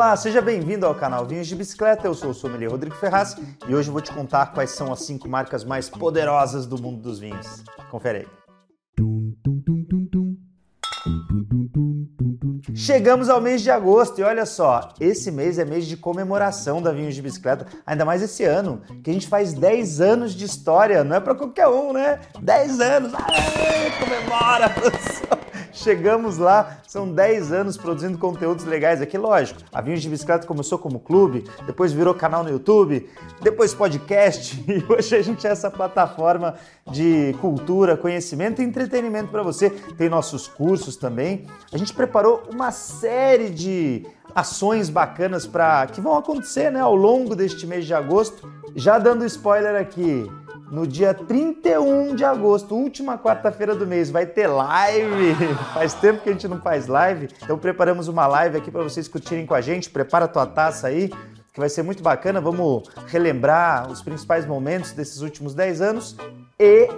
Olá, seja bem-vindo ao canal Vinhos de Bicicleta. Eu sou o sommelier Rodrigo Ferraz e hoje eu vou te contar quais são as cinco marcas mais poderosas do mundo dos vinhos. Confere aí. Chegamos ao mês de agosto e olha só, esse mês é mês de comemoração da Vinhos de Bicicleta, ainda mais esse ano, que a gente faz 10 anos de história, não é para qualquer um, né? 10 anos, Aê, comemora, pessoal! Chegamos lá, são 10 anos produzindo conteúdos legais aqui, lógico. A Vinhos de Bicicleta começou como clube, depois virou canal no YouTube, depois podcast e hoje a gente é essa plataforma de cultura, conhecimento e entretenimento para você. Tem nossos cursos também. A gente preparou uma série de ações bacanas para que vão acontecer, né, ao longo deste mês de agosto. Já dando spoiler aqui, no dia 31 de agosto, última quarta-feira do mês, vai ter live. Faz tempo que a gente não faz live, então preparamos uma live aqui para vocês curtirem com a gente. Prepara a tua taça aí, que vai ser muito bacana. Vamos relembrar os principais momentos desses últimos 10 anos e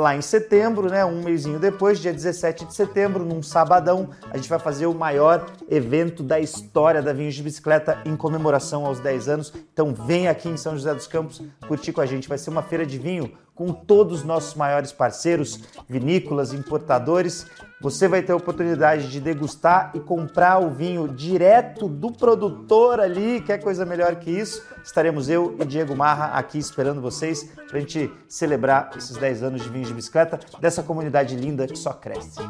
lá em setembro, né, um mêsinho depois, dia 17 de setembro, num sabadão, a gente vai fazer o maior evento da história da Vinhos de Bicicleta em comemoração aos 10 anos. Então vem aqui em São José dos Campos curtir com a gente. Vai ser uma feira de vinho com todos os nossos maiores parceiros, vinícolas, importadores. Você vai ter a oportunidade de degustar e comprar o vinho direto do produtor ali. Quer coisa melhor que isso? Estaremos eu e Diego Marra aqui esperando vocês para a gente celebrar esses 10 anos de vinhos de bicicleta dessa comunidade linda que só cresce.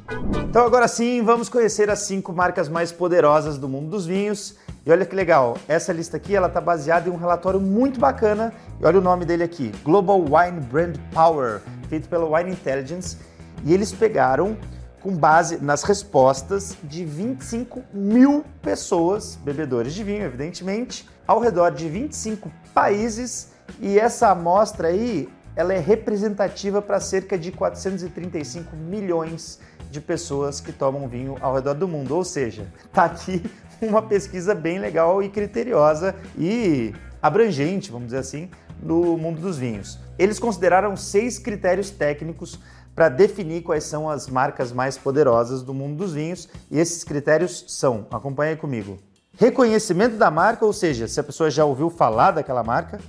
Então, agora sim, vamos conhecer as cinco marcas mais poderosas do mundo dos vinhos. E olha que legal, essa lista aqui ela está baseada em um relatório muito bacana. E olha o nome dele aqui: Global Wine Brand Power, feito pela Wine Intelligence. E eles pegaram com base nas respostas de 25 mil pessoas, bebedores de vinho, evidentemente, ao redor de 25 países. E essa amostra aí, ela é representativa para cerca de 435 milhões de pessoas que tomam vinho ao redor do mundo. Ou seja, tá aqui uma pesquisa bem legal e criteriosa e abrangente, vamos dizer assim, no mundo dos vinhos. Eles consideraram seis critérios técnicos para definir quais são as marcas mais poderosas do mundo dos vinhos e esses critérios são, acompanhe comigo, reconhecimento da marca, ou seja, se a pessoa já ouviu falar daquela marca,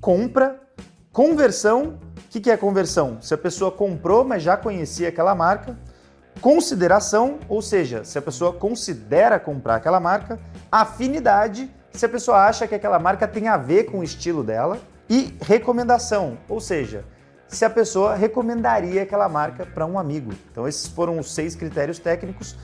compra, conversão, o que, que é conversão? Se a pessoa comprou, mas já conhecia aquela marca, consideração, ou seja, se a pessoa considera comprar aquela marca, afinidade, se a pessoa acha que aquela marca tem a ver com o estilo dela, e recomendação, ou seja, se a pessoa recomendaria aquela marca para um amigo. Então, esses foram os seis critérios técnicos.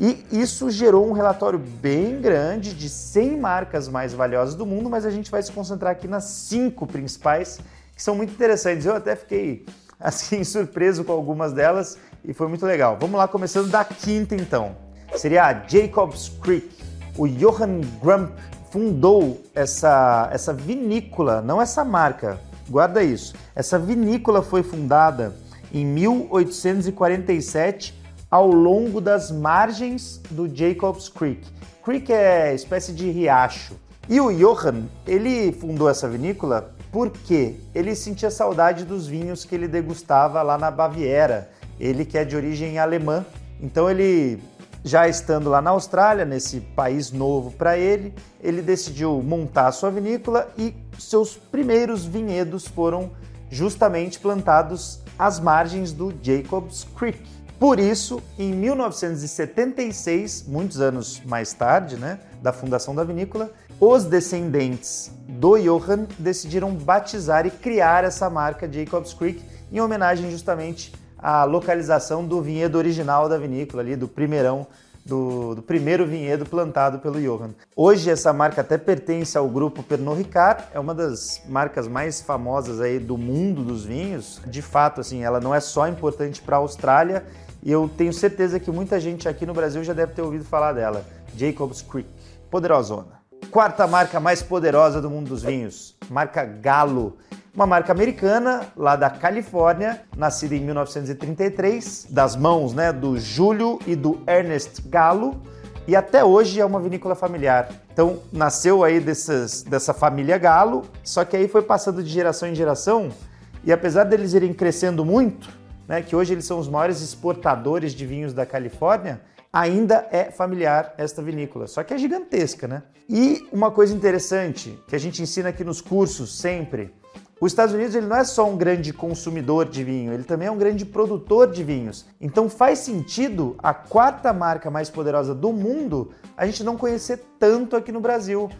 E isso gerou um relatório bem grande de 100 marcas mais valiosas do mundo, mas a gente vai se concentrar aqui nas cinco principais, que são muito interessantes. Eu até fiquei assim surpreso com algumas delas e foi muito legal. Vamos lá, começando da quinta então. Seria a Jacobs Creek. O Johann Grump fundou essa, essa vinícola, não essa marca, guarda isso. Essa vinícola foi fundada em 1847 ao longo das margens do Jacobs Creek. Creek é espécie de riacho. E o Johann, ele fundou essa vinícola porque ele sentia saudade dos vinhos que ele degustava lá na Baviera. Ele que é de origem alemã, então ele já estando lá na Austrália, nesse país novo para ele, ele decidiu montar sua vinícola e seus primeiros vinhedos foram justamente plantados às margens do Jacobs Creek. Por isso, em 1976, muitos anos mais tarde, né, da fundação da vinícola, os descendentes do Johann decidiram batizar e criar essa marca Jacobs Creek em homenagem justamente a localização do vinhedo original da vinícola, ali do primeirão, do, do, primeiro vinhedo plantado pelo Johann. Hoje essa marca até pertence ao grupo Pernod Ricard, é uma das marcas mais famosas aí do mundo dos vinhos. De fato, assim, ela não é só importante para a Austrália, e eu tenho certeza que muita gente aqui no Brasil já deve ter ouvido falar dela. Jacobs Creek, poderosona. Quarta marca mais poderosa do mundo dos vinhos, marca Galo uma marca americana lá da Califórnia, nascida em 1933, das mãos né, do Júlio e do Ernest Galo, e até hoje é uma vinícola familiar. Então nasceu aí dessas, dessa família Galo, só que aí foi passando de geração em geração, e apesar deles irem crescendo muito, né, que hoje eles são os maiores exportadores de vinhos da Califórnia, ainda é familiar esta vinícola, só que é gigantesca, né? E uma coisa interessante que a gente ensina aqui nos cursos sempre, os Estados Unidos ele não é só um grande consumidor de vinho, ele também é um grande produtor de vinhos. Então faz sentido a quarta marca mais poderosa do mundo a gente não conhecer tanto aqui no Brasil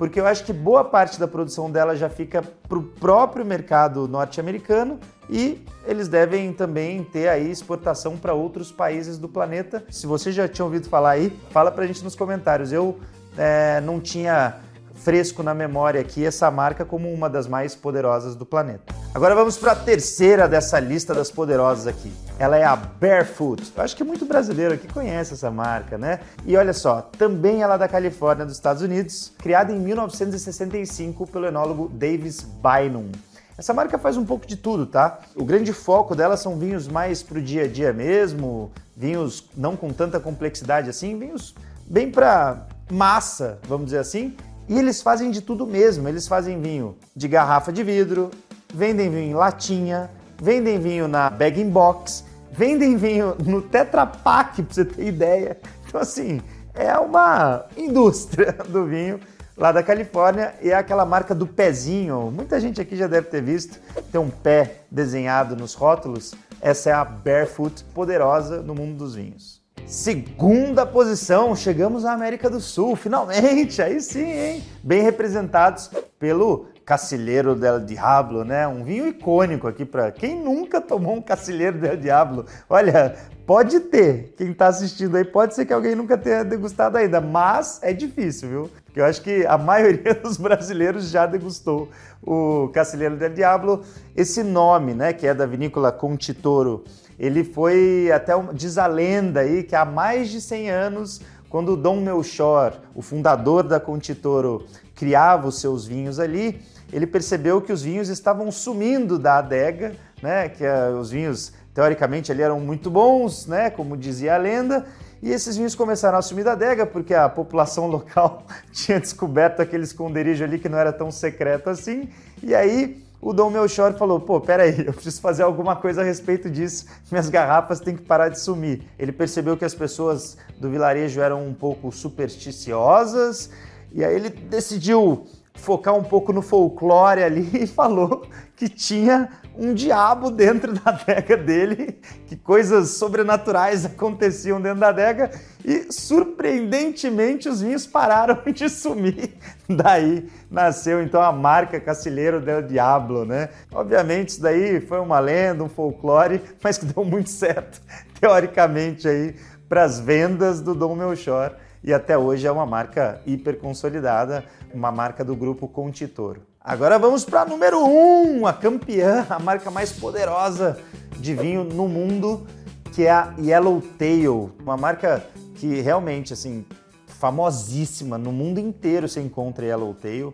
porque eu acho que boa parte da produção dela já fica para o próprio mercado norte-americano e eles devem também ter aí exportação para outros países do planeta. Se você já tinha ouvido falar aí, fala para a gente nos comentários. Eu é, não tinha fresco na memória aqui essa marca como uma das mais poderosas do planeta. Agora vamos para a terceira dessa lista das poderosas aqui. Ela é a Barefoot. Eu acho que muito brasileiro aqui conhece essa marca, né? E olha só, também ela é da Califórnia, dos Estados Unidos, criada em 1965 pelo enólogo Davis Bynum. Essa marca faz um pouco de tudo, tá? O grande foco dela são vinhos mais pro dia a dia mesmo, vinhos não com tanta complexidade assim, vinhos bem para massa, vamos dizer assim, e eles fazem de tudo mesmo. Eles fazem vinho de garrafa de vidro, vendem vinho em latinha, vendem vinho na bag in box, vendem vinho no Tetra Pak, pra você ter ideia. Então, assim, é uma indústria do vinho lá da Califórnia e é aquela marca do pezinho. Muita gente aqui já deve ter visto, tem um pé desenhado nos rótulos. Essa é a Barefoot, poderosa no mundo dos vinhos. Segunda posição, chegamos à América do Sul, finalmente, aí sim, hein? Bem representados pelo Cacilheiro del Diablo, né? Um vinho icônico aqui para quem nunca tomou um Cacilheiro del Diablo. Olha, pode ter, quem está assistindo aí, pode ser que alguém nunca tenha degustado ainda, mas é difícil, viu? Porque eu acho que a maioria dos brasileiros já degustou o Cacilheiro del Diablo. Esse nome, né, que é da vinícola Contitoro ele foi até diz a lenda aí que há mais de 100 anos, quando Dom Melchor, o fundador da Contitoro, criava os seus vinhos ali, ele percebeu que os vinhos estavam sumindo da adega, né? Que uh, os vinhos teoricamente ali eram muito bons, né? Como dizia a lenda. E esses vinhos começaram a sumir da adega porque a população local tinha descoberto aquele esconderijo ali que não era tão secreto assim. E aí o Dom Melchior falou: pô, peraí, eu preciso fazer alguma coisa a respeito disso, minhas garrafas têm que parar de sumir. Ele percebeu que as pessoas do vilarejo eram um pouco supersticiosas e aí ele decidiu focar um pouco no folclore ali e falou que tinha um diabo dentro da adega dele, que coisas sobrenaturais aconteciam dentro da adega e surpreendentemente os vinhos pararam de sumir. Daí nasceu então a marca Cacilheiro del Diablo, né? Obviamente isso daí foi uma lenda, um folclore, mas que deu muito certo teoricamente aí para as vendas do Dom Melchor e até hoje é uma marca hiper consolidada, uma marca do grupo Contitoro. Agora vamos para número 1, um, a campeã, a marca mais poderosa de vinho no mundo, que é a Yellowtail, uma marca que realmente assim famosíssima no mundo inteiro se encontra Yellowtail.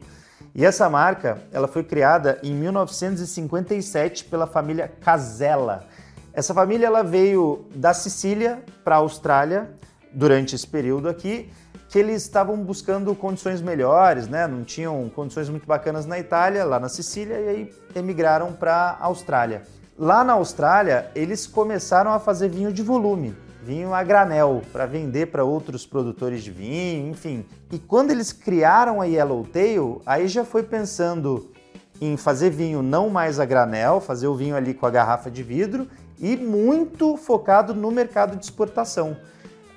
E essa marca, ela foi criada em 1957 pela família Casella. Essa família ela veio da Sicília para a Austrália durante esse período aqui que eles estavam buscando condições melhores, né? Não tinham condições muito bacanas na Itália, lá na Sicília, e aí emigraram para a Austrália. Lá na Austrália, eles começaram a fazer vinho de volume, vinho a granel, para vender para outros produtores de vinho, enfim. E quando eles criaram a Yellowtail, aí já foi pensando em fazer vinho não mais a granel, fazer o vinho ali com a garrafa de vidro e muito focado no mercado de exportação.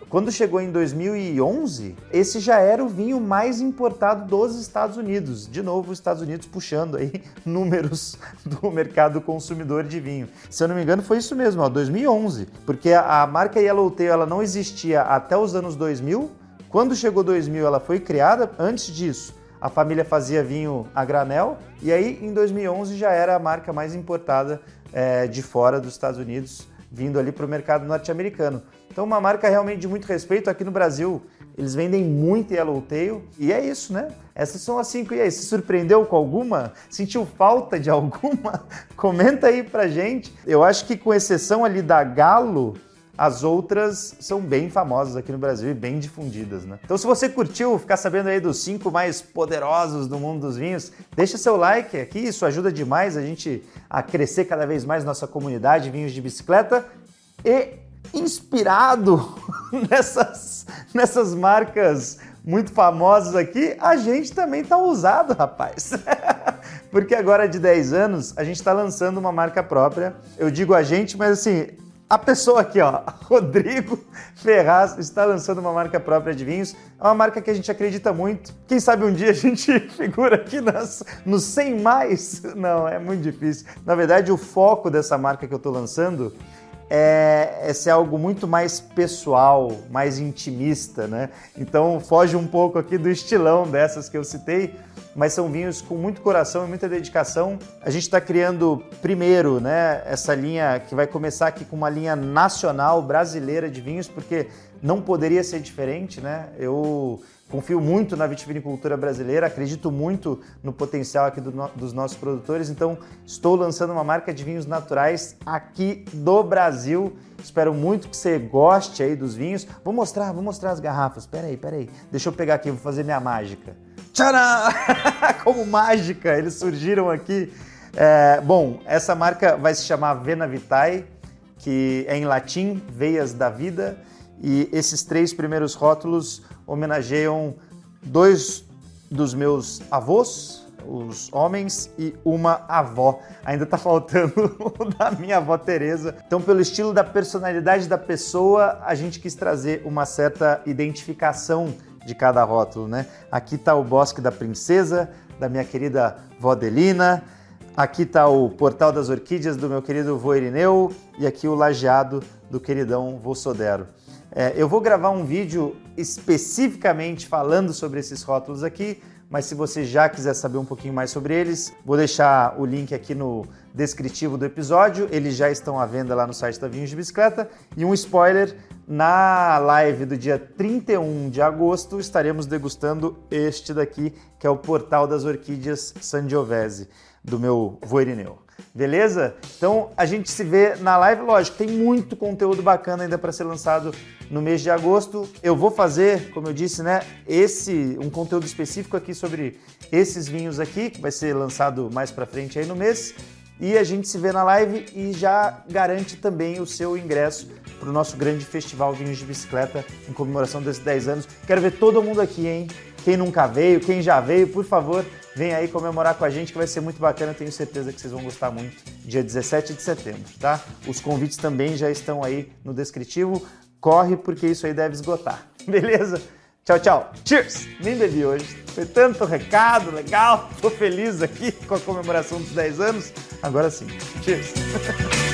Quando chegou em 2011, esse já era o vinho mais importado dos Estados Unidos. De novo, os Estados Unidos puxando aí números do mercado consumidor de vinho. Se eu não me engano, foi isso mesmo, ó, 2011, porque a, marca Yellowtail ela não existia até os anos 2000. Quando chegou 2000, ela foi criada. Antes disso, a família fazia vinho a granel e aí em 2011 já era a marca mais importada é, de fora dos Estados Unidos, vindo ali para o mercado norte-americano. Então, uma marca realmente de muito respeito aqui no Brasil. Eles vendem muito Yellowtail e é isso, né? Essas são as cinco. E aí, se surpreendeu com alguma? Sentiu falta de alguma? Comenta aí pra gente. Eu acho que, com exceção ali da Galo, as outras são bem famosas aqui no Brasil e bem difundidas, né? Então, se você curtiu ficar sabendo aí dos cinco mais poderosos do mundo dos vinhos, deixa seu like aqui, isso ajuda demais a gente a crescer cada vez mais nossa comunidade Vinhos de Bicicleta. E inspirado nessas, nessas marcas muito famosas aqui, a gente também tá ousado, rapaz. Porque agora de 10 anos a gente está lançando uma marca própria. Eu digo a gente, mas assim, a pessoa aqui, ó, Rodrigo Ferraz, está lançando uma marca própria de vinhos. É uma marca que a gente acredita muito. Quem sabe um dia a gente figura aqui nas, no 100 mais? Não, é muito difícil. Na verdade, o foco dessa marca que eu estou lançando é, é ser algo muito mais pessoal, mais intimista, né? Então foge um pouco aqui do estilão dessas que eu citei, mas são vinhos com muito coração e muita dedicação. A gente está criando primeiro, né, essa linha que vai começar aqui com uma linha nacional brasileira de vinhos, porque não poderia ser diferente, né? Eu confio muito na vitivinicultura brasileira, acredito muito no potencial aqui do dos nossos produtores, então estou lançando uma marca de vinhos naturais aqui do Brasil. Espero muito que você goste aí dos vinhos. Vou mostrar, vou mostrar as garrafas. Pera aí, pera aí. Deixa eu pegar aqui, vou fazer minha mágica. Tcharam! Como mágica, eles surgiram aqui. É, bom, essa marca vai se chamar Vena Vitae, que é em latim, veias da vida. E esses três primeiros rótulos homenageiam dois dos meus avós, os homens, e uma avó. Ainda tá faltando o da minha avó Teresa. Então, pelo estilo da personalidade da pessoa, a gente quis trazer uma certa identificação de cada rótulo, né? Aqui tá o Bosque da Princesa, da minha querida vó Delina. Aqui tá o Portal das Orquídeas do meu querido vô Irineu e aqui o Lajeado do queridão vô Sodero. É, eu vou gravar um vídeo especificamente falando sobre esses rótulos aqui, mas se você já quiser saber um pouquinho mais sobre eles, vou deixar o link aqui no descritivo do episódio. Eles já estão à venda lá no site da Vinhos de Bicicleta. E um spoiler: na live do dia 31 de agosto estaremos degustando este daqui, que é o Portal das Orquídeas Sangiovese, do meu Voirineu. Beleza? Então a gente se vê na live. Lógico, tem muito conteúdo bacana ainda para ser lançado no mês de agosto. Eu vou fazer, como eu disse, né, esse um conteúdo específico aqui sobre esses vinhos aqui, que vai ser lançado mais para frente aí no mês. E a gente se vê na live e já garante também o seu ingresso para o nosso grande festival Vinhos de Bicicleta em comemoração desses 10 anos. Quero ver todo mundo aqui, hein? Quem nunca veio, quem já veio, por favor, vem aí comemorar com a gente que vai ser muito bacana. Tenho certeza que vocês vão gostar muito. Dia 17 de setembro, tá? Os convites também já estão aí no descritivo. Corre porque isso aí deve esgotar. Beleza? Tchau, tchau. Cheers! Nem bebi hoje. Foi tanto recado legal. Tô feliz aqui com a comemoração dos 10 anos. Agora sim. Cheers!